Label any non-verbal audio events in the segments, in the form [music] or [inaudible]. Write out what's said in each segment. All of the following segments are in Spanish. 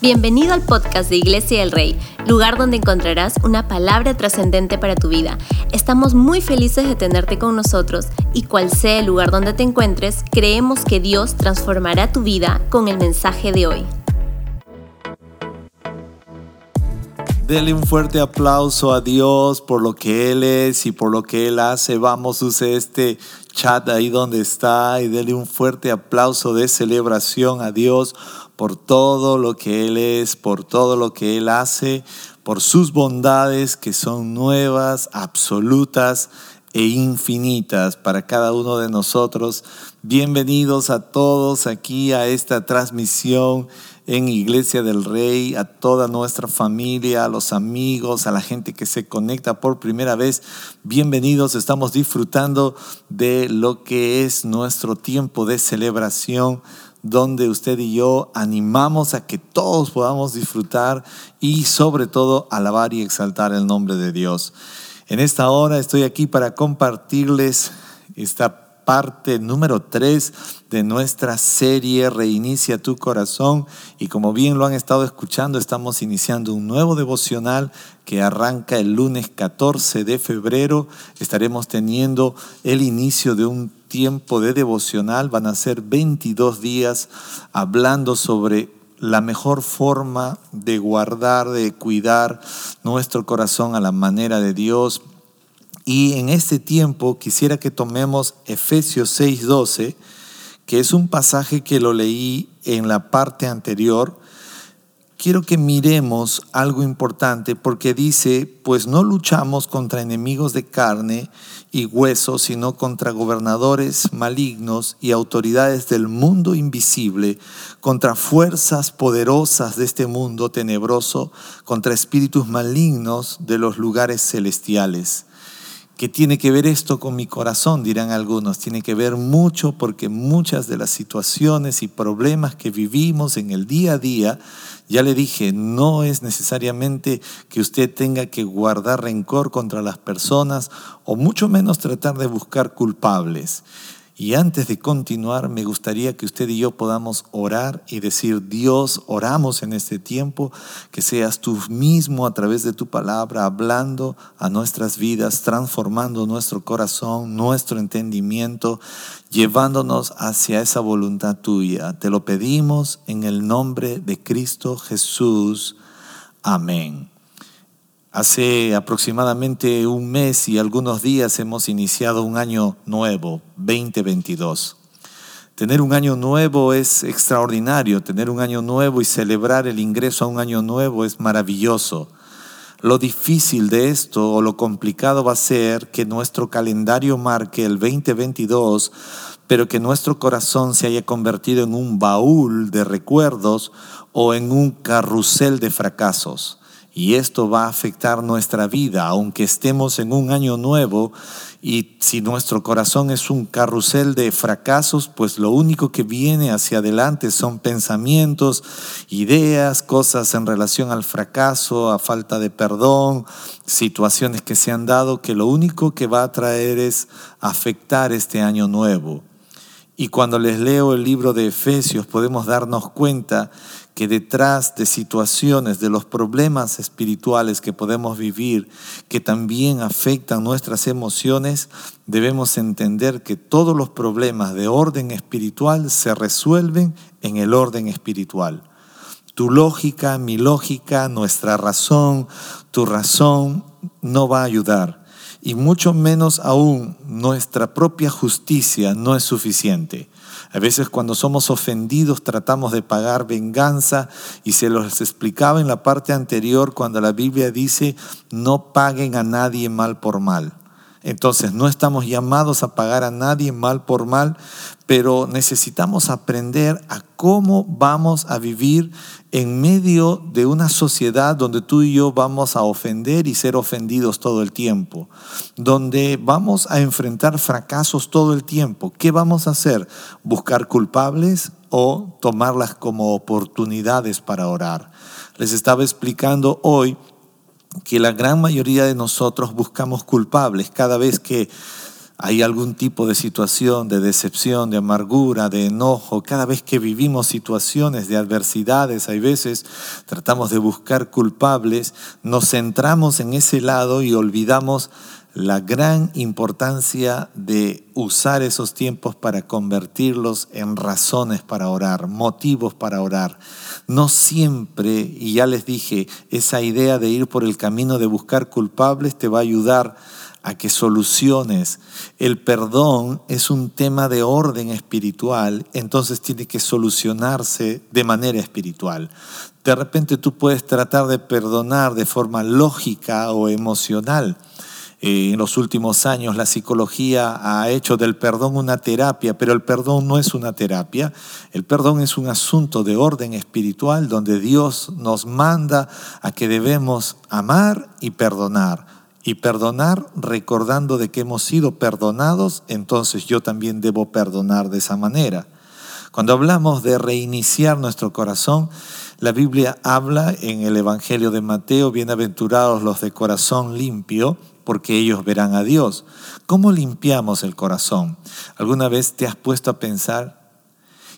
Bienvenido al podcast de Iglesia del Rey, lugar donde encontrarás una palabra trascendente para tu vida. Estamos muy felices de tenerte con nosotros y cual sea el lugar donde te encuentres, creemos que Dios transformará tu vida con el mensaje de hoy. Dele un fuerte aplauso a Dios por lo que Él es y por lo que Él hace. Vamos, use este chat ahí donde está y dele un fuerte aplauso de celebración a Dios por todo lo que Él es, por todo lo que Él hace, por sus bondades que son nuevas, absolutas e infinitas para cada uno de nosotros. Bienvenidos a todos aquí a esta transmisión en Iglesia del Rey, a toda nuestra familia, a los amigos, a la gente que se conecta por primera vez. Bienvenidos, estamos disfrutando de lo que es nuestro tiempo de celebración donde usted y yo animamos a que todos podamos disfrutar y sobre todo alabar y exaltar el nombre de Dios. En esta hora estoy aquí para compartirles esta parte número 3 de nuestra serie Reinicia tu corazón y como bien lo han estado escuchando estamos iniciando un nuevo devocional que arranca el lunes 14 de febrero. Estaremos teniendo el inicio de un tiempo de devocional, van a ser 22 días hablando sobre la mejor forma de guardar, de cuidar nuestro corazón a la manera de Dios. Y en este tiempo quisiera que tomemos Efesios 6:12, que es un pasaje que lo leí en la parte anterior, quiero que miremos algo importante porque dice, pues no luchamos contra enemigos de carne y hueso, sino contra gobernadores malignos y autoridades del mundo invisible, contra fuerzas poderosas de este mundo tenebroso, contra espíritus malignos de los lugares celestiales. ¿Qué tiene que ver esto con mi corazón? Dirán algunos. Tiene que ver mucho porque muchas de las situaciones y problemas que vivimos en el día a día, ya le dije, no es necesariamente que usted tenga que guardar rencor contra las personas o mucho menos tratar de buscar culpables. Y antes de continuar, me gustaría que usted y yo podamos orar y decir, Dios, oramos en este tiempo, que seas tú mismo a través de tu palabra hablando a nuestras vidas, transformando nuestro corazón, nuestro entendimiento, llevándonos hacia esa voluntad tuya. Te lo pedimos en el nombre de Cristo Jesús. Amén. Hace aproximadamente un mes y algunos días hemos iniciado un año nuevo, 2022. Tener un año nuevo es extraordinario, tener un año nuevo y celebrar el ingreso a un año nuevo es maravilloso. Lo difícil de esto o lo complicado va a ser que nuestro calendario marque el 2022, pero que nuestro corazón se haya convertido en un baúl de recuerdos o en un carrusel de fracasos. Y esto va a afectar nuestra vida, aunque estemos en un año nuevo y si nuestro corazón es un carrusel de fracasos, pues lo único que viene hacia adelante son pensamientos, ideas, cosas en relación al fracaso, a falta de perdón, situaciones que se han dado, que lo único que va a traer es afectar este año nuevo. Y cuando les leo el libro de Efesios podemos darnos cuenta que detrás de situaciones, de los problemas espirituales que podemos vivir, que también afectan nuestras emociones, debemos entender que todos los problemas de orden espiritual se resuelven en el orden espiritual. Tu lógica, mi lógica, nuestra razón, tu razón no va a ayudar. Y mucho menos aún nuestra propia justicia no es suficiente. A veces cuando somos ofendidos tratamos de pagar venganza y se los explicaba en la parte anterior cuando la Biblia dice no paguen a nadie mal por mal. Entonces no estamos llamados a pagar a nadie mal por mal, pero necesitamos aprender a cómo vamos a vivir en medio de una sociedad donde tú y yo vamos a ofender y ser ofendidos todo el tiempo, donde vamos a enfrentar fracasos todo el tiempo. ¿Qué vamos a hacer? ¿Buscar culpables o tomarlas como oportunidades para orar? Les estaba explicando hoy que la gran mayoría de nosotros buscamos culpables cada vez que hay algún tipo de situación de decepción, de amargura, de enojo, cada vez que vivimos situaciones de adversidades, hay veces tratamos de buscar culpables, nos centramos en ese lado y olvidamos la gran importancia de usar esos tiempos para convertirlos en razones para orar, motivos para orar. No siempre, y ya les dije, esa idea de ir por el camino de buscar culpables te va a ayudar a que soluciones. El perdón es un tema de orden espiritual, entonces tiene que solucionarse de manera espiritual. De repente tú puedes tratar de perdonar de forma lógica o emocional. Eh, en los últimos años la psicología ha hecho del perdón una terapia, pero el perdón no es una terapia. El perdón es un asunto de orden espiritual donde Dios nos manda a que debemos amar y perdonar y perdonar recordando de que hemos sido perdonados, entonces yo también debo perdonar de esa manera. Cuando hablamos de reiniciar nuestro corazón, la Biblia habla en el Evangelio de Mateo, bienaventurados los de corazón limpio, porque ellos verán a Dios. ¿Cómo limpiamos el corazón? ¿Alguna vez te has puesto a pensar?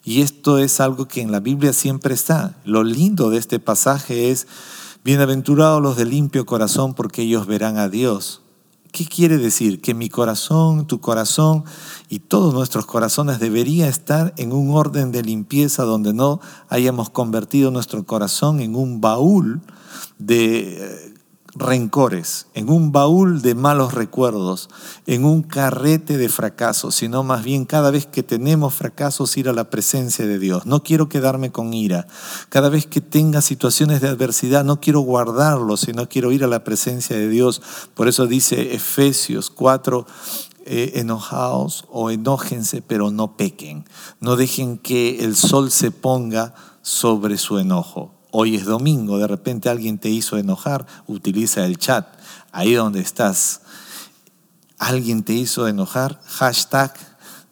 Y esto es algo que en la Biblia siempre está. Lo lindo de este pasaje es Bienaventurados los de limpio corazón, porque ellos verán a Dios. ¿Qué quiere decir? Que mi corazón, tu corazón y todos nuestros corazones debería estar en un orden de limpieza donde no hayamos convertido nuestro corazón en un baúl de eh, rencores, en un baúl de malos recuerdos, en un carrete de fracasos, sino más bien cada vez que tenemos fracasos ir a la presencia de Dios. No quiero quedarme con ira. Cada vez que tenga situaciones de adversidad, no quiero guardarlo, sino quiero ir a la presencia de Dios. Por eso dice Efesios 4, eh, enojaos o enójense, pero no pequen. No dejen que el sol se ponga sobre su enojo hoy es domingo, de repente alguien te hizo enojar, utiliza el chat, ahí donde estás. Alguien te hizo enojar, hashtag,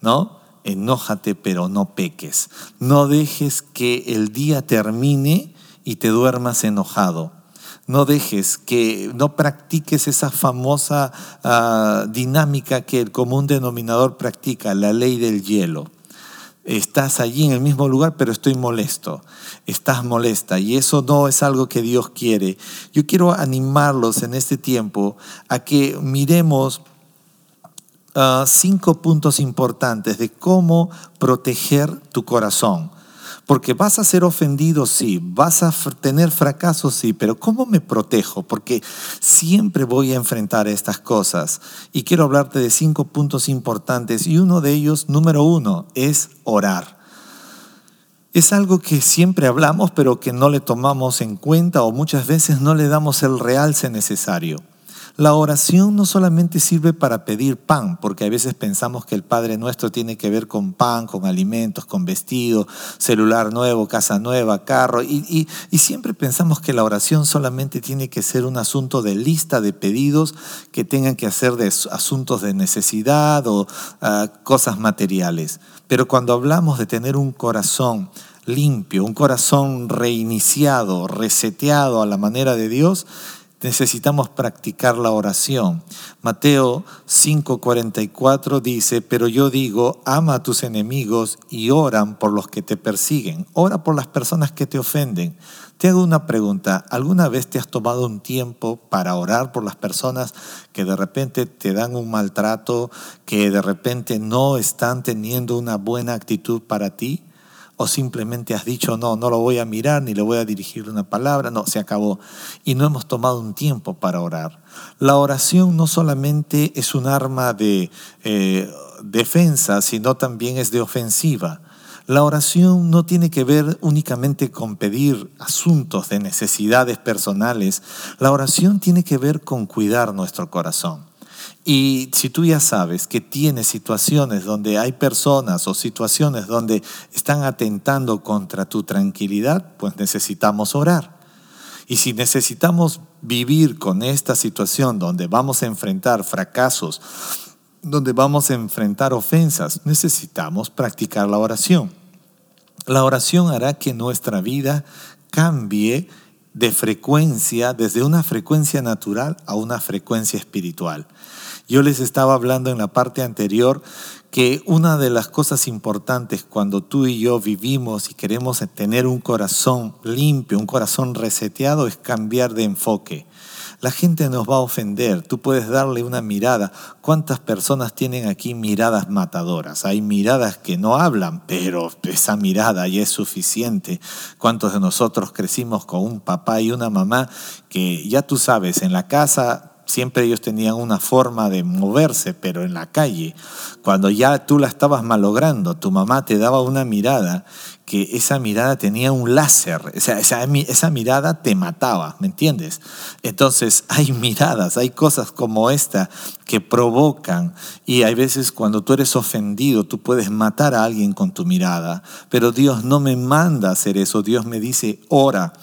¿no? Enójate pero no peques. No dejes que el día termine y te duermas enojado. No dejes que, no practiques esa famosa ah, dinámica que el común denominador practica, la ley del hielo estás allí en el mismo lugar, pero estoy molesto, estás molesta y eso no es algo que Dios quiere. Yo quiero animarlos en este tiempo a que miremos ah, cinco puntos importantes de cómo proteger tu corazón. Porque vas a ser ofendido, sí, vas a tener fracasos, sí, pero ¿cómo me protejo? Porque siempre voy a enfrentar estas cosas. Y quiero hablarte de cinco puntos importantes y uno de ellos, número uno, es orar. Es algo que siempre hablamos, pero que no le tomamos en cuenta o muchas veces no le damos el realce necesario. La oración no solamente sirve para pedir pan, porque a veces pensamos que el Padre nuestro tiene que ver con pan, con alimentos, con vestido, celular nuevo, casa nueva, carro, y, siempre pensamos que la oración solamente tiene que ser un asunto de lista de pedidos que tengan que hacer de asuntos de necesidad o ah, cosas materiales. Pero cuando hablamos de tener un corazón limpio, un corazón reiniciado, reseteado a la manera de Dios, necesitamos practicar la oración. Mateo 5:44 dice, pero yo digo, ama a tus enemigos y oran por los que te persiguen, ora por las personas que te ofenden. Te hago una pregunta, ¿alguna vez te has tomado un tiempo para orar por las personas que de repente te dan un maltrato, que de repente no están teniendo una buena actitud para ti? O simplemente has dicho, no, no lo voy a mirar ni le voy a dirigir una palabra, no, se acabó. Y no hemos tomado un tiempo para orar. La oración no solamente es un arma de eh, defensa, sino también es de ofensiva. La oración no tiene que ver únicamente con pedir asuntos de necesidades personales. La oración tiene que ver con cuidar nuestro corazón. Y si tú ya sabes que tienes situaciones donde hay personas o situaciones donde están atentando contra tu tranquilidad, pues necesitamos orar. Y si necesitamos vivir con esta situación donde vamos a enfrentar fracasos, donde vamos a enfrentar ofensas, necesitamos practicar la oración. La oración hará que nuestra vida cambie de frecuencia, desde una frecuencia natural a una frecuencia espiritual. Yo les estaba hablando en la parte anterior que una de las cosas importantes cuando tú y yo vivimos y queremos tener un corazón limpio, un corazón reseteado, es cambiar de enfoque. La gente nos va a ofender, tú puedes darle una mirada. ¿Cuántas personas tienen aquí miradas matadoras? Hay miradas que no hablan, pero esa mirada ya es suficiente. ¿Cuántos de nosotros crecimos con un papá y una mamá que ya tú sabes, en la casa Siempre ellos tenían una forma de moverse, pero en la calle, cuando ya tú la estabas malogrando, tu mamá te daba una mirada que esa mirada tenía un láser, o sea, esa, mirada te mataba, ¿me entiendes? Entonces [laughs] hay miradas, hay cosas como esta que provocan y hay veces cuando tú eres ofendido, tú puedes matar a alguien con tu mirada, pero Dios no me manda hacer eso, Dios me dice, ora,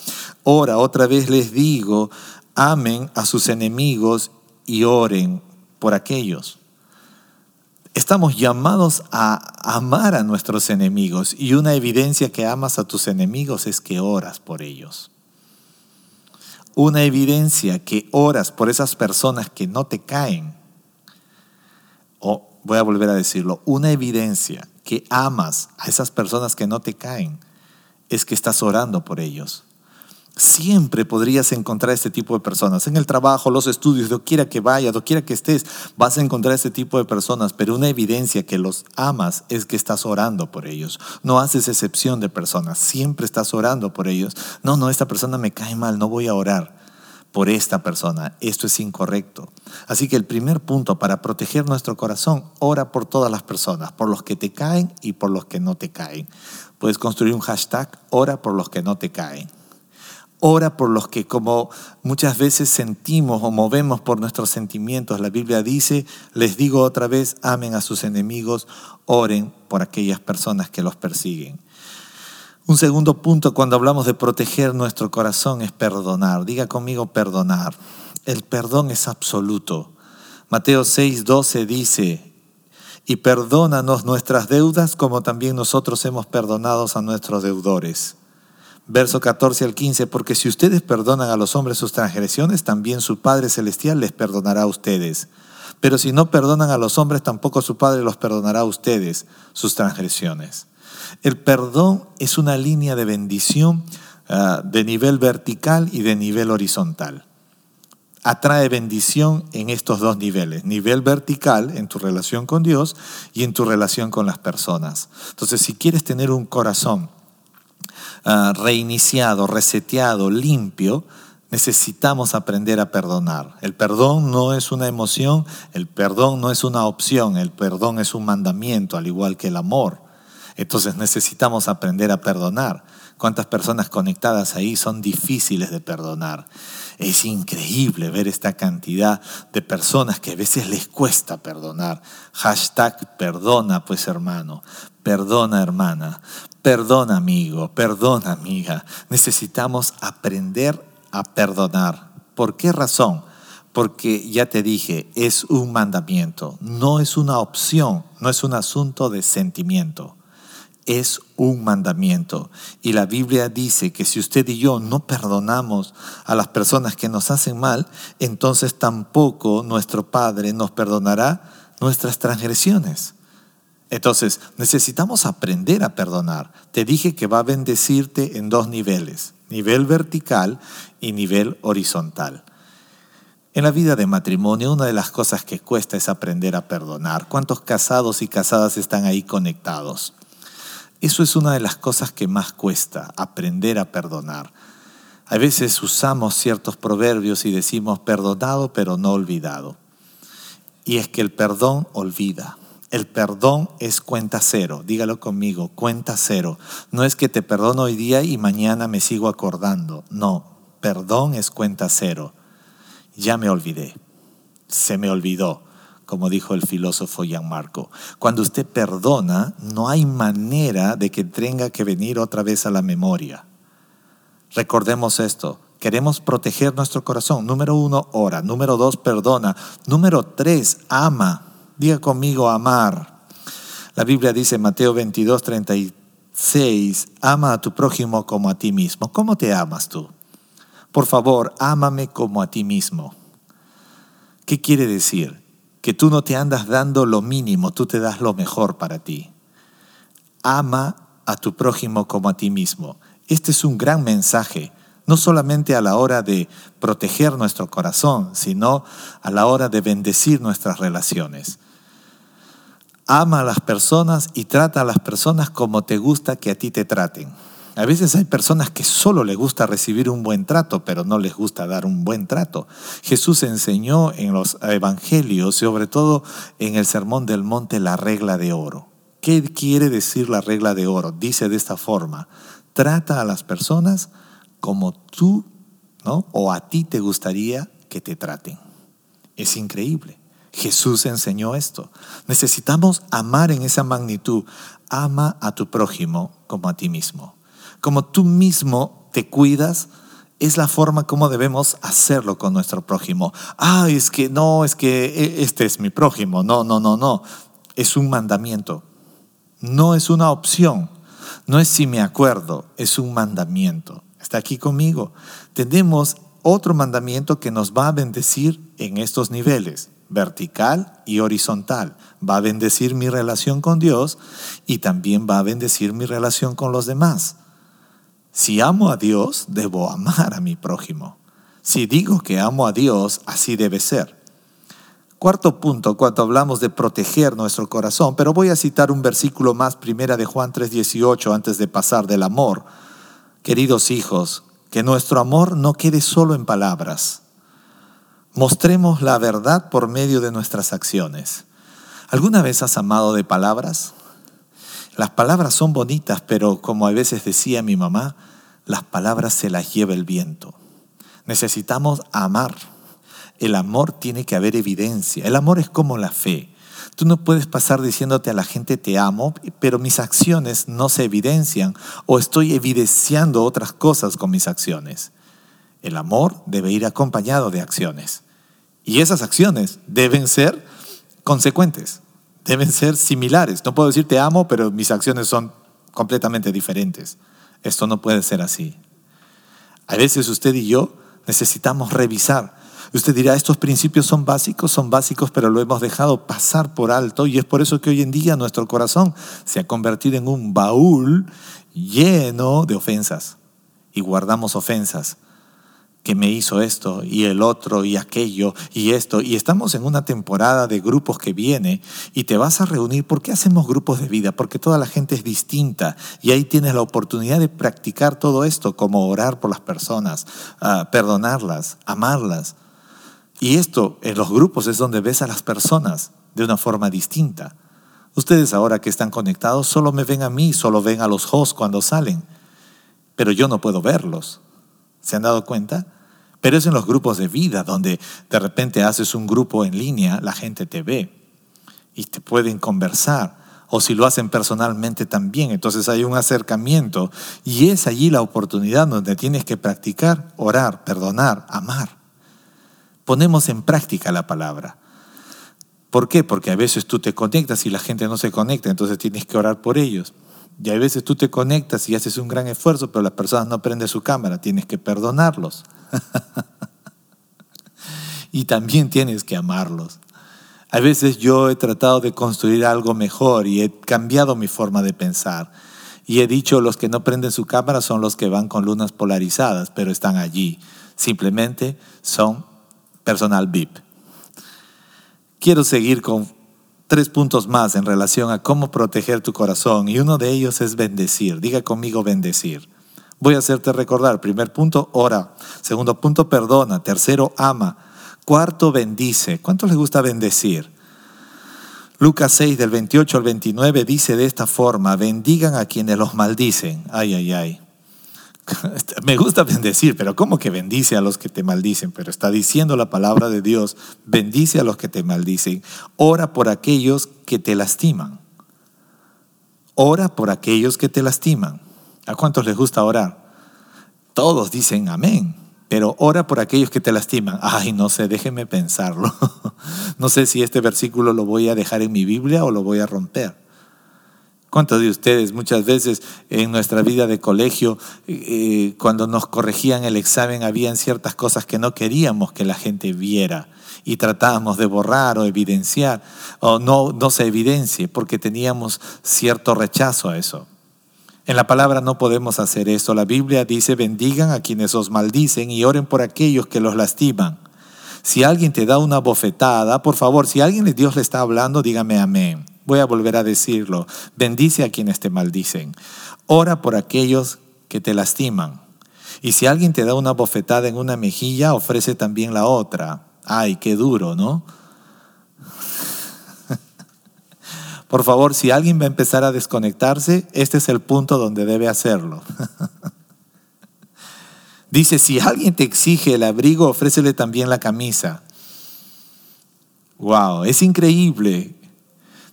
ora, otra vez les digo, amen a sus enemigos y oren por aquellos. Estamos llamados a amar a nuestros enemigos y una evidencia que amas a tus enemigos es que oras por ellos. Una evidencia que oras por esas personas que no te caen. O voy a volver a decirlo, una evidencia que amas a esas personas que no te caen es que estás orando por ellos. Siempre podrías encontrar este tipo de personas. En el trabajo, los estudios, quiera que vaya, quiera que estés, vas a encontrar este tipo de personas. Pero una evidencia que los amas es que estás orando por ellos. No haces excepción de personas. Siempre estás orando por ellos. No, no, esta persona me cae mal, no voy a orar por esta persona. Esto es incorrecto. Así que el primer punto para proteger nuestro corazón, ora por todas las personas, por los que te caen y por los que no te caen. Puedes construir un hashtag, ora por los que no te caen. Ora por los que como muchas veces sentimos o movemos por nuestros sentimientos. La Biblia dice, les digo otra vez, amen a sus enemigos, oren por aquellas personas que los persiguen. Un segundo punto cuando hablamos de proteger nuestro corazón es perdonar. Diga conmigo perdonar. El perdón es absoluto. Mateo 6, 12 dice, y perdónanos nuestras deudas como también nosotros hemos perdonado a nuestros deudores verso 14 al 15, porque si ustedes perdonan a los hombres sus transgresiones, también su Padre Celestial les perdonará a ustedes. Pero si no perdonan a los hombres, tampoco su Padre los perdonará a ustedes sus transgresiones. El perdón es una línea de bendición ah, de nivel vertical y de nivel horizontal. Atrae bendición en estos dos niveles, nivel vertical en tu relación con Dios y en tu relación con las personas. Entonces, si quieres tener un corazón Ah, reiniciado, reseteado, limpio, necesitamos aprender a perdonar. El perdón no es una emoción, el perdón no es una opción, el perdón es un mandamiento, al igual que el amor. Entonces necesitamos aprender a perdonar. ¿Cuántas personas conectadas ahí son difíciles de perdonar? Es increíble ver esta cantidad de personas que a veces les cuesta perdonar. Hashtag perdona pues hermano, perdona hermana, perdona amigo, perdona amiga. Necesitamos aprender a perdonar. ¿Por qué razón? Porque ya te dije, es un mandamiento, no es una opción, no es un asunto de sentimiento es un mandamiento. Y la Biblia dice que si usted y yo no perdonamos a las personas que nos hacen mal, entonces tampoco nuestro Padre nos perdonará nuestras transgresiones. Entonces, necesitamos aprender a perdonar. Te dije que va a bendecirte en dos niveles, nivel vertical y nivel horizontal. En la vida de matrimonio, una de las cosas que cuesta es aprender a perdonar. ¿Cuántos casados y casadas están ahí conectados? Eso es una de las cosas que más cuesta, aprender a perdonar. A veces usamos ciertos proverbios y decimos perdonado pero no olvidado. Y es que el perdón olvida. El perdón es cuenta cero. Dígalo conmigo, cuenta cero. No es que te perdono hoy día y mañana me sigo acordando. No, perdón es cuenta cero. Ya me olvidé. Se me olvidó como dijo el filósofo Gianmarco. Cuando usted perdona, no hay manera de que tenga que venir otra vez a la memoria. Recordemos esto. Queremos proteger nuestro corazón. Número uno, ora. Número dos, perdona. Número tres, ama. Diga conmigo, amar. La Biblia dice en Mateo 22, 36, ama a tu prójimo como a ti mismo. ¿Cómo te amas tú? Por favor, ámame como a ti mismo. ¿Qué quiere decir? que tú no te andas dando lo mínimo, tú te das lo mejor para ti. Ama a tu prójimo como a ti mismo. Este es un gran mensaje, no solamente a la hora de proteger nuestro corazón, sino a la hora de bendecir nuestras relaciones. Ama a las personas y trata a las personas como te gusta que a ti te traten. A veces hay personas que solo les gusta recibir un buen trato, pero no les gusta dar un buen trato. Jesús enseñó en los evangelios, sobre todo en el Sermón del Monte, la regla de oro. ¿Qué quiere decir la regla de oro? Dice de esta forma, trata a las personas como tú o a ti te gustaría que te traten. Es increíble. Jesús enseñó esto. Necesitamos amar en esa magnitud. Ama a tu prójimo como a ti mismo. Como tú mismo te cuidas, es la forma como debemos hacerlo con nuestro prójimo. Ah, es que no, es que e, este es mi prójimo. No, no, no, no. Es un mandamiento. No es una opción. No es si me acuerdo, es un mandamiento. Está aquí conmigo. Tenemos otro mandamiento que nos va a bendecir en estos niveles, vertical y horizontal. Va a bendecir mi relación con Dios y también va a bendecir mi relación con los demás. Si amo a Dios, debo amar a mi prójimo. Si digo que amo a Dios, así debe ser. Cuarto punto, cuando hablamos de proteger nuestro corazón, pero voy a citar un versículo más, primera de Juan 3:18, antes de pasar del amor. Queridos hijos, que nuestro amor no quede solo en palabras. Mostremos la verdad por medio de nuestras acciones. ¿Alguna vez has amado de palabras? Las palabras son bonitas, pero como a veces decía mi mamá, las palabras se las lleva el viento. Necesitamos amar el amor tiene que haber evidencia. El amor es como la fe. Tú no puedes pasar diciéndote a la gente te amo, pero mis acciones no se evidencian o estoy evidenciando otras cosas con mis acciones. El amor debe ir acompañado de acciones. Y esas acciones deben ser consecuentes, deben ser similares. No puedo decir te amo, pero mis acciones son completamente diferentes. Esto no puede ser así. A veces usted y yo necesitamos revisar Usted dirá, estos principios son básicos, son básicos, pero lo hemos dejado pasar por alto y es por eso que hoy en día nuestro corazón se ha convertido en un baúl lleno de ofensas y guardamos ofensas que me hizo esto y el otro y aquello y esto. Y estamos en una temporada de grupos que viene y te vas a reunir. ¿Por qué hacemos grupos de vida? Porque toda la gente es distinta y ahí tienes la oportunidad de practicar todo esto, como orar por las personas, ah, perdonarlas, amarlas. Y esto en los grupos es donde ves a las personas de una forma distinta. Ustedes ahora que están conectados solo me ven a mí, solo ven a los hosts cuando salen, pero yo no puedo verlos. ¿Se han dado cuenta? Pero es en los grupos de vida donde de repente haces un grupo en línea, la gente te ve y te pueden conversar. O si lo hacen personalmente también, entonces hay un acercamiento y es allí la oportunidad donde tienes que practicar, orar, perdonar, amar ponemos en práctica la palabra. ¿Por qué? Porque a veces tú te conectas y la gente no se conecta, entonces tienes que orar por ellos. Y a veces tú te conectas y haces un gran esfuerzo, pero las personas no prenden su cámara, tienes que perdonarlos. [laughs] y también tienes que amarlos. A veces yo he tratado de construir algo mejor y he cambiado mi forma de pensar. Y he dicho, los que no prenden su cámara son los que van con lunas polarizadas, pero están allí. Simplemente son personal VIP. Quiero seguir con tres puntos más en relación a cómo proteger tu corazón y uno de ellos es bendecir. Diga conmigo bendecir. Voy a hacerte recordar. Primer punto, ora. Segundo punto, perdona. Tercero, ama. Cuarto, bendice. ¿Cuánto les gusta bendecir? Lucas 6 del 28 al 29 dice de esta forma, bendigan a quienes los maldicen. Ay, ay, ay. [laughs] Me gusta bendecir, pero ¿cómo que bendice a los que te maldicen? Pero está diciendo la palabra de Dios, bendice a los que te maldicen. Ora por aquellos que te lastiman. Ora por aquellos que te lastiman. ¿A cuántos les gusta orar? Todos dicen amén, pero ora por aquellos que te lastiman. Ay, no sé, déjeme pensarlo. [laughs] No sé si este versículo lo voy a dejar en mi Biblia o lo voy a romper. ¿Cuántos de ustedes muchas veces en nuestra vida de colegio, eh, cuando nos corregían el examen, habían ciertas cosas que no queríamos que la gente viera? y tratábamos de borrar o evidenciar, o no, no se evidencie, porque teníamos cierto rechazo a eso. En la palabra no podemos hacer eso. La Biblia dice, bendigan a quienes os maldicen y oren por aquellos que los lastiman. Si alguien te da una bofetada, por favor, si alguien de Dios le está hablando, dígame amén. Voy a volver a decirlo. Bendice a quienes te maldicen. Ora por aquellos que te lastiman. Y si alguien te da una bofetada en una mejilla, ofrece también la otra. Ay, qué duro, ¿no? [laughs] Por favor, si alguien va a empezar a desconectarse, este es el punto donde debe hacerlo. [laughs] Dice, si alguien te exige el abrigo, ofrécele también la camisa. Wow, es increíble.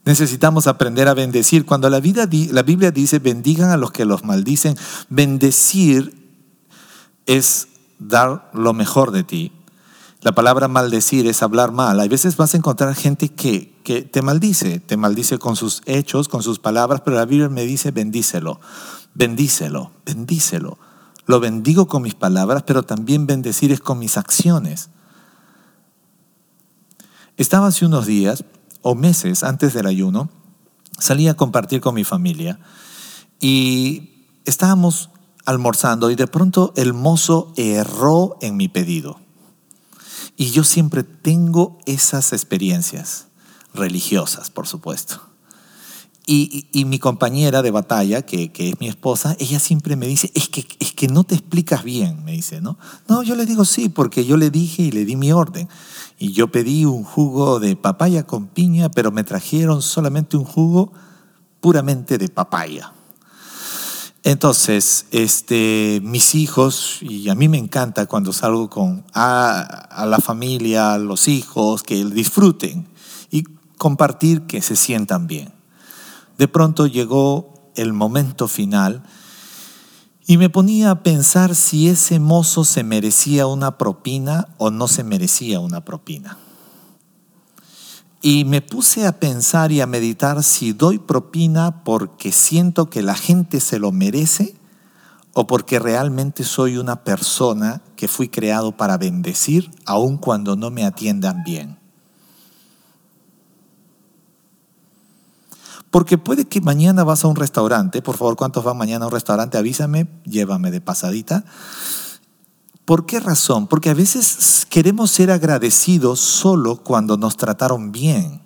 Necesitamos aprender a bendecir. Cuando la, vida, la Biblia dice, bendigan a los que los maldicen, bendecir es dar lo mejor de ti. La palabra maldecir es hablar mal. Hay veces vas a encontrar gente que, que te maldice, te maldice con sus hechos, con sus palabras, pero la Biblia me dice bendícelo, bendícelo, bendícelo. Lo bendigo con mis palabras, pero también bendecir es con mis acciones. Estaba hace unos días o meses antes del ayuno, salí a compartir con mi familia y estábamos almorzando y de pronto el mozo erró en mi pedido. Y yo siempre tengo esas experiencias religiosas, por supuesto. Y, mi compañera de batalla, que, es mi esposa, ella siempre me dice, es que, es que no te explicas bien, me dice, ¿no? No, yo le digo sí, porque yo le dije y le di mi orden. Y yo pedí un jugo de papaya con piña, pero me trajeron solamente un jugo puramente de papaya. Entonces, este, mis hijos, y a mí me encanta cuando salgo con a, la familia, los hijos, que disfruten y compartir que se sientan bien. De pronto llegó el momento final y me ponía a pensar si ese mozo se merecía una propina o no se merecía una propina. Y me puse a pensar y a meditar si doy propina porque siento que la gente se lo merece o porque realmente soy una persona que fui creado para bendecir aun cuando no me atiendan bien. Porque puede que mañana vas a un restaurante, por favor, ¿cuántos van mañana a un restaurante? Avísame, llévame de pasadita. ¿Por qué razón? Porque a veces queremos ser agradecidos solo cuando nos trataron bien.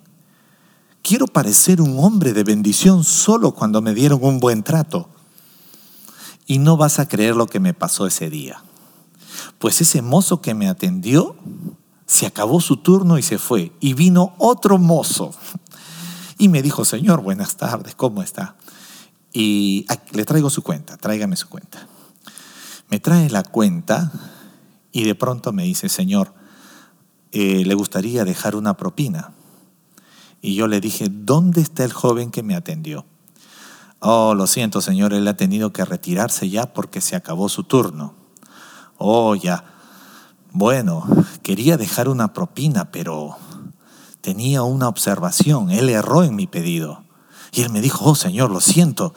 Quiero parecer un hombre de bendición solo cuando me dieron un buen trato. Y no vas a creer lo que me pasó ese día. Pues ese mozo que me atendió, se acabó su turno y se fue. Y vino otro mozo y me dijo, Señor, buenas tardes, ¿cómo está? Y le traigo su cuenta, tráigame su cuenta. Me trae la cuenta y de pronto me dice, Señor, eh, ¿le gustaría dejar una propina? Y yo le dije, ¿dónde está el joven que me atendió? Oh, lo siento, Señor, él ha tenido que retirarse ya porque se acabó su turno. Oh, ya. Bueno, quería dejar una propina, pero tenía una observación, él erró en mi pedido. Y él me dijo, oh Señor, lo siento,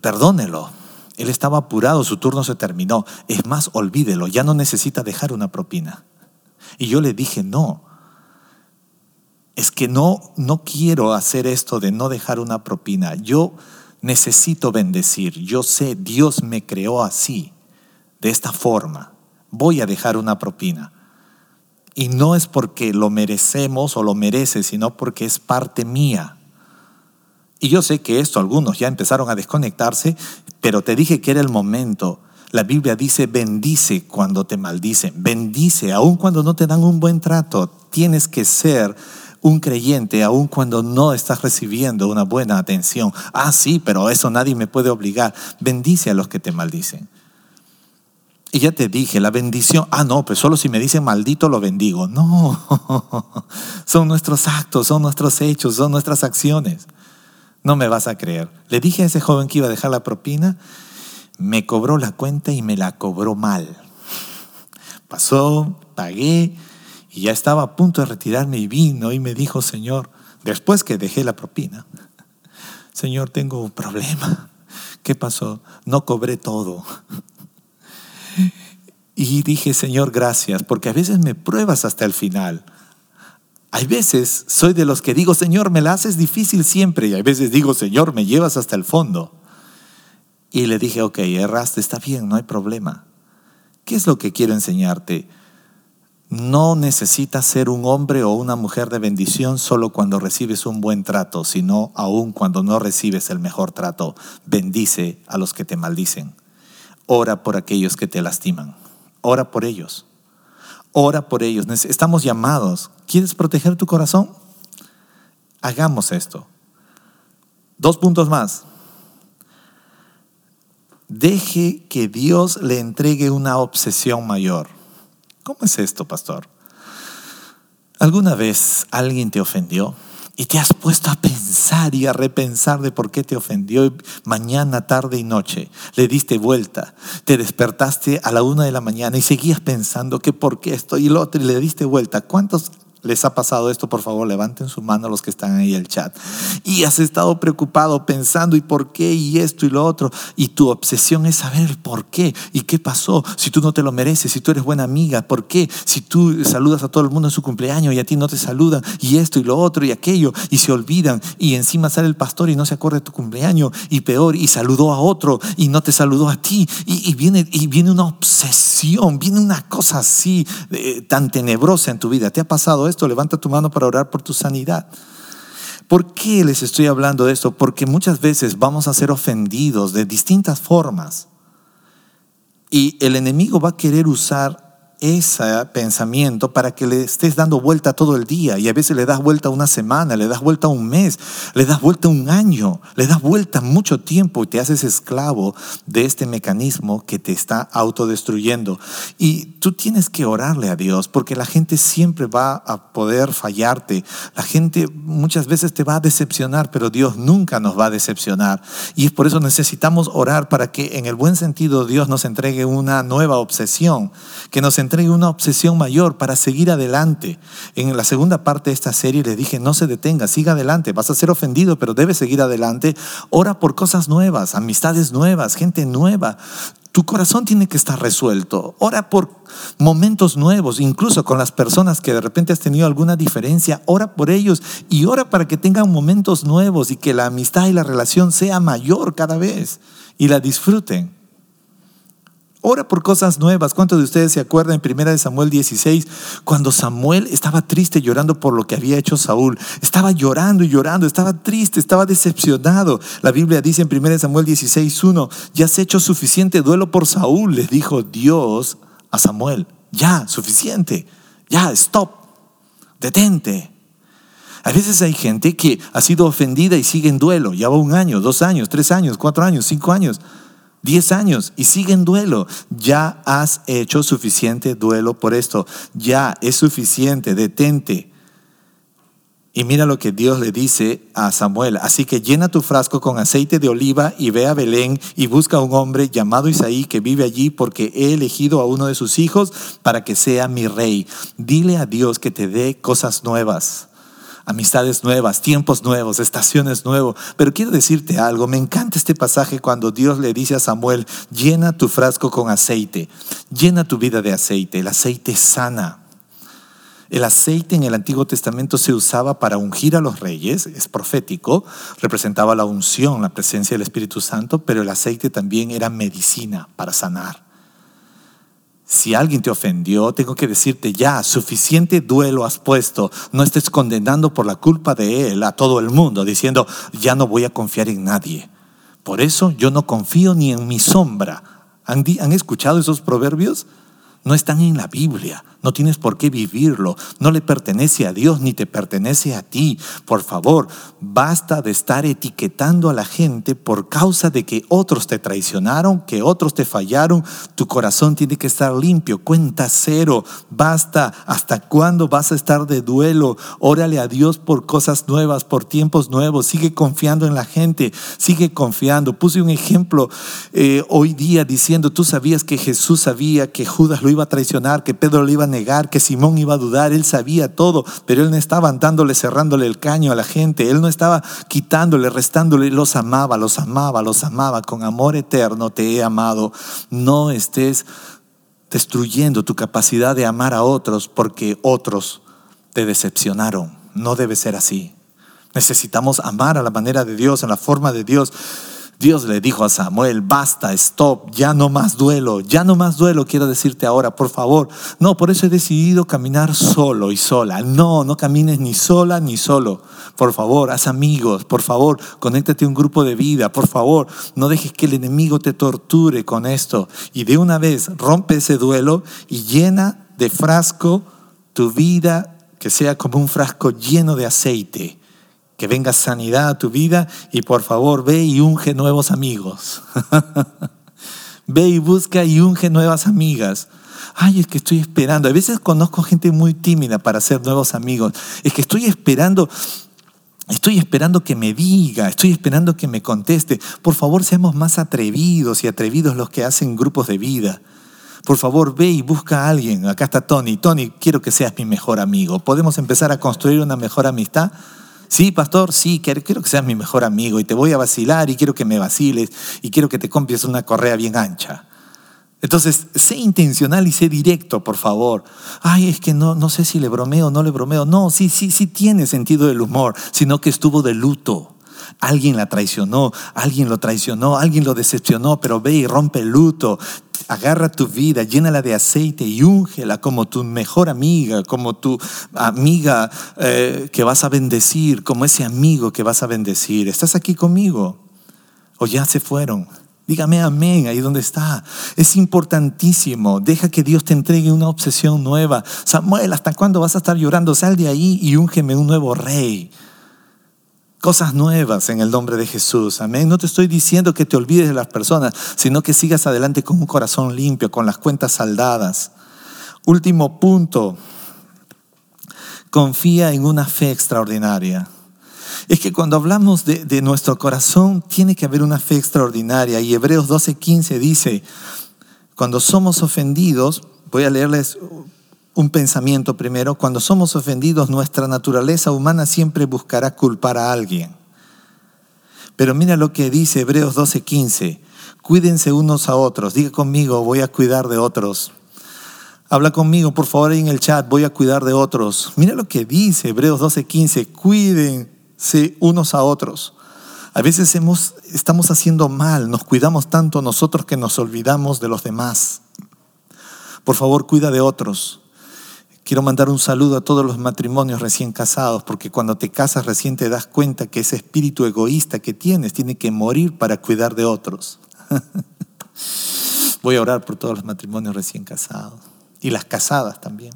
perdónelo. Él estaba apurado, su turno se terminó. Es más, olvídelo, ya no necesita dejar una propina. Y yo le dije, no, es que no, no quiero hacer esto de no dejar una propina. Yo necesito bendecir. Yo sé, Dios me creó así, de esta forma. Voy a dejar una propina. Y no es porque lo merecemos o lo merece, sino porque es parte mía. Y yo sé que esto algunos ya empezaron a desconectarse, pero te dije que era el momento. La Biblia dice, bendice cuando te maldicen, bendice aun cuando no te dan un buen trato. Tienes que ser un creyente aun cuando no estás recibiendo una buena atención. Ah, sí, pero eso nadie me puede obligar. Bendice a los que te maldicen. Y ya te dije, la bendición, ah, no, pues solo si me dicen maldito lo bendigo. No, [laughs] son nuestros actos, son nuestros hechos, son nuestras acciones. No me vas a creer. Le dije a ese joven que iba a dejar la propina, me cobró la cuenta y me la cobró mal. Pasó, pagué y ya estaba a punto de retirarme y vino y me dijo, Señor, después que dejé la propina, [laughs] Señor, tengo un problema. ¿Qué pasó? No cobré todo. Y dije, Señor, gracias, porque a veces me pruebas hasta el final. Hay veces soy de los que digo, Señor, me la haces difícil siempre. Y hay veces digo, Señor, me llevas hasta el fondo. Y le dije, ok, erraste, está bien, no hay problema. ¿Qué es lo que quiero enseñarte? No necesitas ser un hombre o una mujer de bendición solo cuando recibes un buen trato, sino aún cuando no recibes el mejor trato. Bendice a los que te maldicen. Ora por aquellos que te lastiman. Ora por ellos. Ora por ellos. Estamos llamados. ¿Quieres proteger tu corazón? Hagamos esto. Dos puntos más. Deje que Dios le entregue una obsesión mayor. ¿Cómo es esto, pastor? ¿Alguna vez alguien te ofendió? Y te has puesto a pensar y a repensar de por qué te ofendió mañana, tarde y noche. Le diste vuelta, te despertaste a la una de la mañana y seguías pensando que por qué esto y lo otro y le diste vuelta. ¿Cuántos ¿Les ha pasado esto? Por favor, levanten su mano los que están ahí en el chat. Y has estado preocupado pensando y por qué y esto y lo otro. Y tu obsesión es saber por qué y qué pasó. Si tú no te lo mereces, si tú eres buena amiga, ¿por qué? Si tú saludas a todo el mundo en su cumpleaños y a ti no te saludan y esto y lo otro y aquello y se olvidan y encima sale el pastor y no se acuerda de tu cumpleaños y peor y saludó a otro y no te saludó a ti y, viene, y viene una obsesión, viene una cosa así eh, tan tenebrosa en tu vida. ¿Te ha pasado esto, levanta tu mano para orar por tu sanidad. ¿Por qué les estoy hablando de esto? Porque muchas veces vamos a ser ofendidos de distintas formas. Y el enemigo va a querer usar ese pensamiento para que le estés dando vuelta todo el día y a veces le das vuelta una semana, le das vuelta un mes, le das vuelta un año, le das vuelta mucho tiempo y te haces esclavo de este mecanismo que te está autodestruyendo. Y tú tienes que orarle a Dios porque la gente siempre va a poder fallarte, la gente muchas veces te va a decepcionar, pero Dios nunca nos va a decepcionar. Y es por eso necesitamos orar para que en el buen sentido Dios nos entregue una nueva obsesión, que nos entregue una obsesión mayor para seguir adelante. En la segunda parte de esta serie le dije, no se detenga, siga adelante, vas a ser ofendido, pero debes seguir adelante. Ora por cosas nuevas, amistades nuevas, gente nueva. Tu corazón tiene que estar resuelto. Ora por momentos nuevos, incluso con las personas que de repente has tenido alguna diferencia. Ora por ellos y ora para que tengan momentos nuevos y que la amistad y la relación sea mayor cada vez y la disfruten. Ora por cosas nuevas. ¿Cuántos de ustedes se acuerdan en 1 Samuel 16 cuando Samuel estaba triste llorando por lo que había hecho Saúl? Estaba llorando y llorando, estaba triste, estaba decepcionado. La Biblia dice en 1 Samuel 16, 1, ya has hecho suficiente duelo por Saúl, le dijo Dios a Samuel. Ya, suficiente. Ya, stop. Detente. A veces hay gente que ha sido ofendida y sigue en duelo. Ya va un año, dos años, tres años, cuatro años, cinco años. 10 años y sigue en duelo. Ya has hecho suficiente duelo por esto. Ya es suficiente, detente. Y mira lo que Dios le dice a Samuel. Así que llena tu frasco con aceite de oliva y ve a Belén y busca a un hombre llamado Isaí que vive allí porque he elegido a uno de sus hijos para que sea mi rey. Dile a Dios que te dé cosas nuevas amistades nuevas, tiempos nuevos, estaciones nuevas. Pero quiero decirte algo, me encanta este pasaje cuando Dios le dice a Samuel, llena tu frasco con aceite, llena tu vida de aceite, el aceite sana. El aceite en el Antiguo Testamento se usaba para ungir a los reyes, es profético, representaba la unción, la presencia del Espíritu Santo, pero el aceite también era medicina para sanar. Si alguien te ofendió, tengo que decirte ya, suficiente duelo has puesto. No estés condenando por la culpa de él a todo el mundo, diciendo, ya no voy a confiar en nadie. Por eso yo no confío ni en mi sombra. ¿Han, ¿Han escuchado esos proverbios? No están en la Biblia. No tienes por qué vivirlo. No le pertenece a Dios ni te pertenece a ti. Por favor, basta de estar etiquetando a la gente por causa de que otros te traicionaron, que otros te fallaron. Tu corazón tiene que estar limpio. Cuenta cero. Basta. ¿Hasta cuándo vas a estar de duelo? Órale a Dios por cosas nuevas, por tiempos nuevos. Sigue confiando en la gente. Sigue confiando. Puse un ejemplo eh, hoy día diciendo, tú sabías que Jesús sabía que Judas lo iba a traicionar, que Pedro lo iba a negar, que Simón iba a dudar, él sabía todo, pero él no estaba dándole, cerrándole el caño a la gente, él no estaba quitándole, restándole, los amaba, los amaba, los amaba, con amor eterno te he amado. No estés destruyendo tu capacidad de amar a otros porque otros te decepcionaron. No debe ser así. Necesitamos amar a la manera de Dios, en la forma de Dios. Dios le dijo a Samuel, basta, stop, ya no más duelo, ya no más duelo, quiero decirte ahora, por favor. No, por eso he decidido caminar solo y sola. No, no camines ni sola ni solo. Por favor, haz amigos, por favor, conéctate a un grupo de vida, por favor, no dejes que el enemigo te torture con esto. Y de una vez rompe ese duelo y llena de frasco tu vida, que sea como un frasco lleno de aceite que venga sanidad a tu vida y por favor ve y unge nuevos amigos. [laughs] ve y busca y unge nuevas amigas. Ay, es que estoy esperando. A veces conozco gente muy tímida para hacer nuevos amigos. Es que estoy esperando Estoy esperando que me diga, estoy esperando que me conteste. Por favor, seamos más atrevidos y atrevidos los que hacen grupos de vida. Por favor, ve y busca a alguien. Acá está Tony. Tony, quiero que seas mi mejor amigo. ¿Podemos empezar a construir una mejor amistad? Sí, pastor, sí, quiero, que seas mi mejor amigo y te voy a vacilar y quiero que me vaciles y quiero que te compres una correa bien ancha. Entonces, sé intencional y sé directo, por favor. Ay, es que no, no sé si le bromeo o no le bromeo. No, sí, sí, sí tiene sentido del humor, sino que estuvo de luto. Alguien la traicionó, alguien lo traicionó, alguien lo decepcionó, pero ve y rompe el luto. Agarra tu vida, llénala de aceite y úngela como tu mejor amiga, como tu amiga eh, que vas a bendecir, como ese amigo que vas a bendecir. ¿Estás aquí conmigo? ¿O ya se fueron? Dígame amén ahí donde está. Es importantísimo. Deja que Dios te entregue una obsesión nueva. Samuel, ¿hasta cuándo vas a estar llorando? Sal de ahí y úngeme un nuevo rey cosas nuevas en el nombre de Jesús. Amén. No te estoy diciendo que te olvides de las personas, sino que sigas adelante con un corazón limpio, con las cuentas saldadas. Último punto. Confía en una fe extraordinaria. Es que cuando hablamos de, nuestro corazón, tiene que haber una fe extraordinaria. Y Hebreos 12:15 dice, cuando somos ofendidos, voy a leerles un pensamiento primero. Cuando somos ofendidos, nuestra naturaleza humana siempre buscará culpar a alguien. Pero mira lo que dice Hebreos 12:15. Cuídense unos a otros. Diga conmigo, voy a cuidar de otros. Habla conmigo, por favor, en el chat, voy a cuidar de otros. Mira lo que dice Hebreos 12:15. Cuídense unos a otros. A veces hemos, estamos haciendo mal, nos cuidamos tanto nosotros que nos olvidamos de los demás. Por favor, cuida de otros. Quiero mandar un saludo a todos los matrimonios recién casados, porque cuando te casas recién te das cuenta que ese espíritu egoísta que tienes tiene que morir para cuidar de otros. [laughs] Voy a orar por todos los matrimonios recién casados y las casadas también.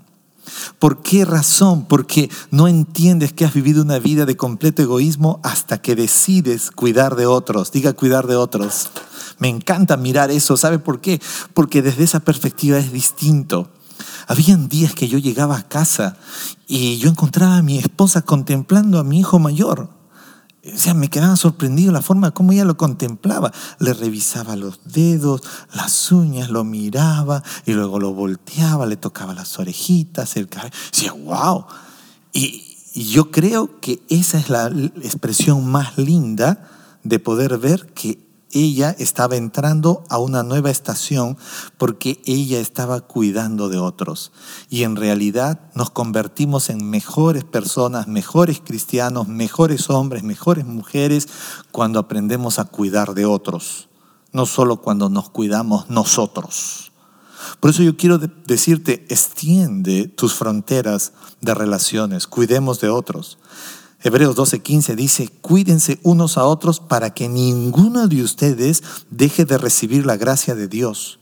¿Por qué razón? Porque no entiendes que has vivido una vida de completo egoísmo hasta que decides cuidar de otros. Diga cuidar de otros. Me encanta mirar eso. ¿Sabe por qué? Porque desde esa perspectiva es distinto. Habían días que yo llegaba a casa y yo encontraba a mi esposa contemplando a mi hijo mayor. O sea, me quedaba sorprendido la forma como ella lo contemplaba. Le revisaba los dedos, las uñas, lo miraba y luego lo volteaba, le tocaba las orejitas, el cabello. Decía, wow. Y, y yo creo que esa es la expresión más linda de poder ver que ella estaba entrando a una nueva estación porque ella estaba cuidando de otros. Y en realidad nos convertimos en mejores personas, mejores cristianos, mejores hombres, mejores mujeres cuando aprendemos a cuidar de otros, no solo cuando nos cuidamos nosotros. Por eso yo quiero decirte, extiende tus fronteras de relaciones, cuidemos de otros. Hebreos 12:15 dice, cuídense unos a otros para que ninguno de ustedes deje de recibir la gracia de Dios.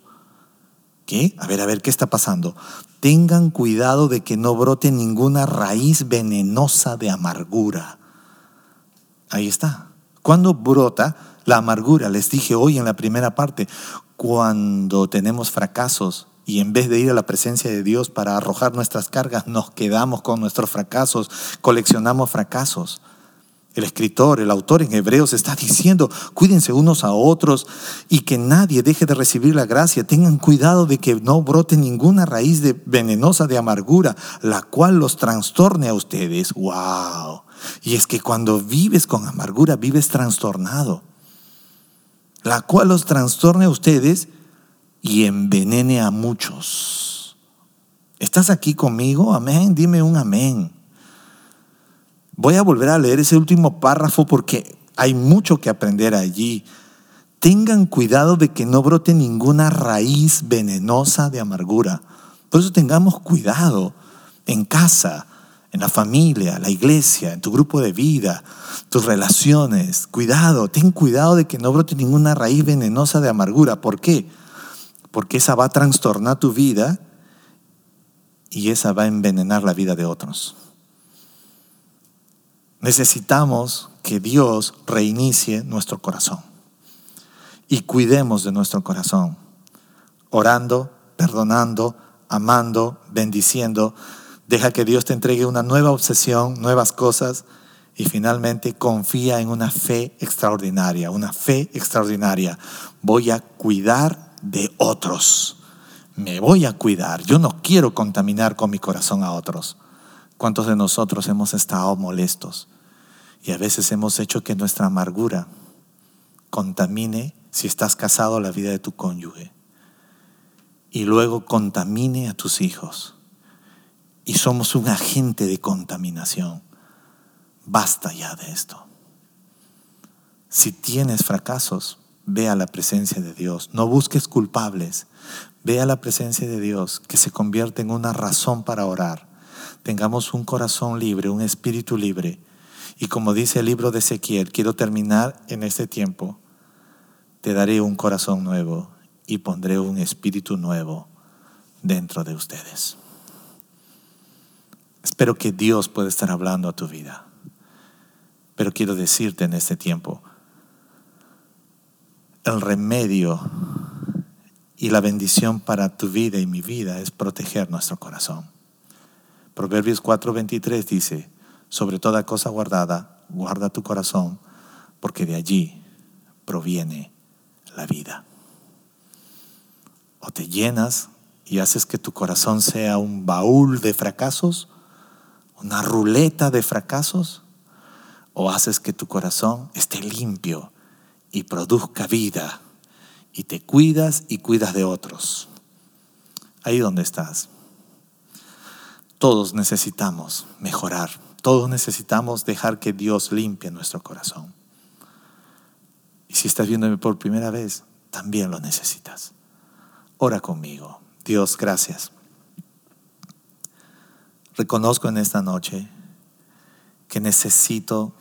¿Qué? A ver, a ver, ¿qué está pasando? Tengan cuidado de que no brote ninguna raíz venenosa de amargura. Ahí está. ¿Cuándo brota la amargura? Les dije hoy en la primera parte, cuando tenemos fracasos, y en vez de ir a la presencia de Dios para arrojar nuestras cargas, nos quedamos con nuestros fracasos, coleccionamos fracasos. El escritor, el autor en Hebreos está diciendo, cuídense unos a otros y que nadie deje de recibir la gracia. Tengan cuidado de que no brote ninguna raíz de, venenosa de amargura, la cual los trastorne a ustedes. ¡Wow! Y es que cuando vives con amargura, vives trastornado. La cual los trastorne a ustedes y envenene a muchos. ¿Estás aquí conmigo? Amén. Dime un amén. Voy a volver a leer ese último párrafo porque hay mucho que aprender allí. Tengan cuidado de que no brote ninguna raíz venenosa de amargura. Por eso tengamos cuidado en casa, en la familia, la iglesia, en tu grupo de vida, tus relaciones. Cuidado, ten cuidado de que no brote ninguna raíz venenosa de amargura. ¿Por qué? Porque esa va a trastornar tu vida y esa va a envenenar la vida de otros. Necesitamos que Dios reinicie nuestro corazón y cuidemos de nuestro corazón, orando, perdonando, amando, bendiciendo. Deja que Dios te entregue una nueva obsesión, nuevas cosas y finalmente confía en una fe extraordinaria, una fe extraordinaria. Voy a cuidar de otros. Me voy a cuidar. Yo no quiero contaminar con mi corazón a otros. ¿Cuántos de nosotros hemos estado molestos? Y a veces hemos hecho que nuestra amargura contamine, si estás casado, la vida de tu cónyuge. Y luego contamine a tus hijos. Y somos un agente de contaminación. Basta ya de esto. Si tienes fracasos, ve a la presencia de Dios. No busques culpables. Ve a la presencia de Dios que se convierte en una razón para orar. Tengamos un corazón libre, un espíritu libre. Y como dice el libro de Ezequiel, quiero terminar en este tiempo. Te daré un corazón nuevo y pondré un espíritu nuevo dentro de ustedes. Espero que Dios pueda estar hablando a tu vida. Pero quiero decirte en este tiempo, el remedio y la bendición para tu vida y mi vida es proteger nuestro corazón. Proverbios 4:23 dice, sobre toda cosa guardada, guarda tu corazón, porque de allí proviene la vida. O te llenas y haces que tu corazón sea un baúl de fracasos, una ruleta de fracasos, o haces que tu corazón esté limpio y produzca vida y te cuidas y cuidas de otros. Ahí donde estás. Todos necesitamos mejorar, todos necesitamos dejar que Dios limpie nuestro corazón. Y si estás viéndome por primera vez, también lo necesitas. Ora conmigo. Dios, gracias. Reconozco en esta noche que necesito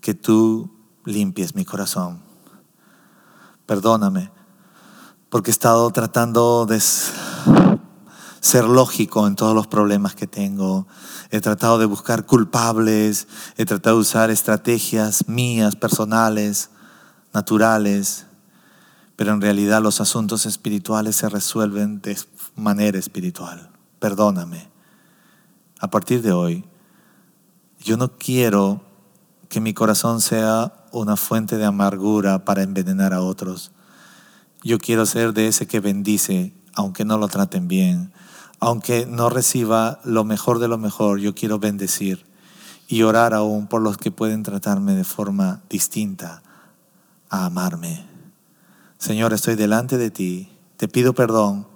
que tú limpies mi corazón. Perdóname, porque he estado tratando de ser lógico en todos los problemas que tengo. He tratado de buscar culpables, he tratado de usar estrategias mías, personales, naturales, pero en realidad los asuntos espirituales se resuelven de manera espiritual. Perdóname. A partir de hoy, yo no quiero que mi corazón sea una fuente de amargura para envenenar a otros. Yo quiero ser de ese que bendice, aunque no lo traten bien, aunque no reciba lo mejor de lo mejor, yo quiero bendecir y orar aún por los que pueden tratarme de forma distinta a amarme. Señor, estoy delante de ti, te pido perdón,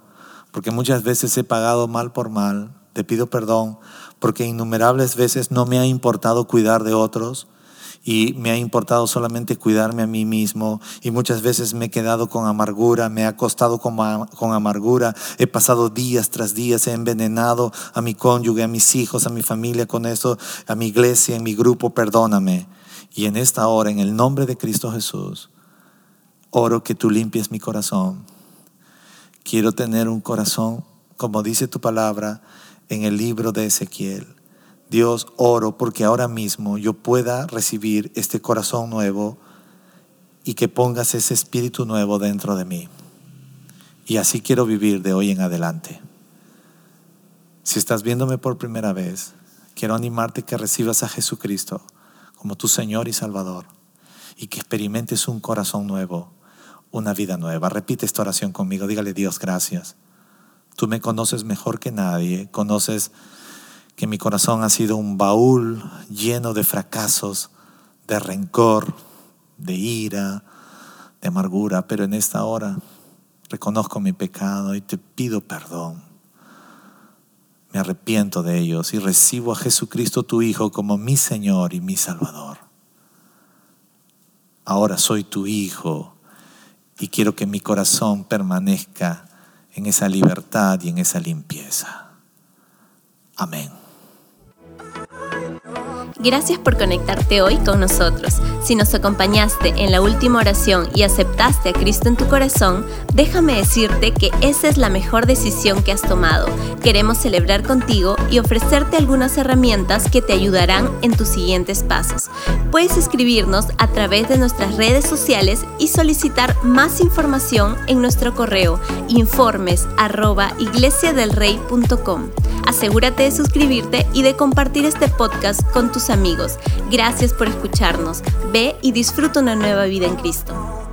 porque muchas veces he pagado mal por mal, te pido perdón, porque innumerables veces no me ha importado cuidar de otros, y me ha importado solamente cuidarme a mí mismo y muchas veces me he quedado con amargura, me ha acostado con, con amargura, he pasado días tras días, he envenenado a mi cónyuge, a mis hijos, a mi familia con eso, a mi iglesia, en mi grupo, perdóname. Y en esta hora, en el nombre de Cristo Jesús, oro que tú limpies mi corazón. Quiero tener un corazón, como dice tu palabra en el libro de Ezequiel Dios, oro porque ahora mismo yo pueda recibir este corazón nuevo y que pongas ese espíritu nuevo dentro de mí. Y así quiero vivir de hoy en adelante. Si estás viéndome por primera vez, quiero animarte que recibas a Jesucristo como tu Señor y Salvador y que experimentes un corazón nuevo, una vida nueva. Repite esta oración conmigo, dígale Dios gracias. Tú me conoces mejor que nadie, conoces que mi corazón ha sido un baúl lleno de fracasos, de rencor, de ira, de amargura, pero en esta hora reconozco mi pecado y te pido perdón. me arrepiento de ellos y recibo a Jesucristo tu Hijo como mi Señor y mi Salvador. Ahora soy tu Hijo y quiero que mi corazón permanezca en esa libertad y en esa limpieza. Amén. Gracias por conectarte hoy con nosotros. Si nos acompañaste en la última oración y aceptaste a Cristo en tu corazón, déjame decirte que esa es la mejor decisión que has tomado. Queremos celebrar contigo y ofrecerte algunas herramientas que te ayudarán en tus siguientes pasos. Puedes escribirnos a través de nuestras redes sociales y solicitar más información en nuestro correo informes Asegúrate de suscribirte y de compartir este podcast con tus amigos. Gracias por escucharnos. Ve y disfruta una nueva vida en Cristo.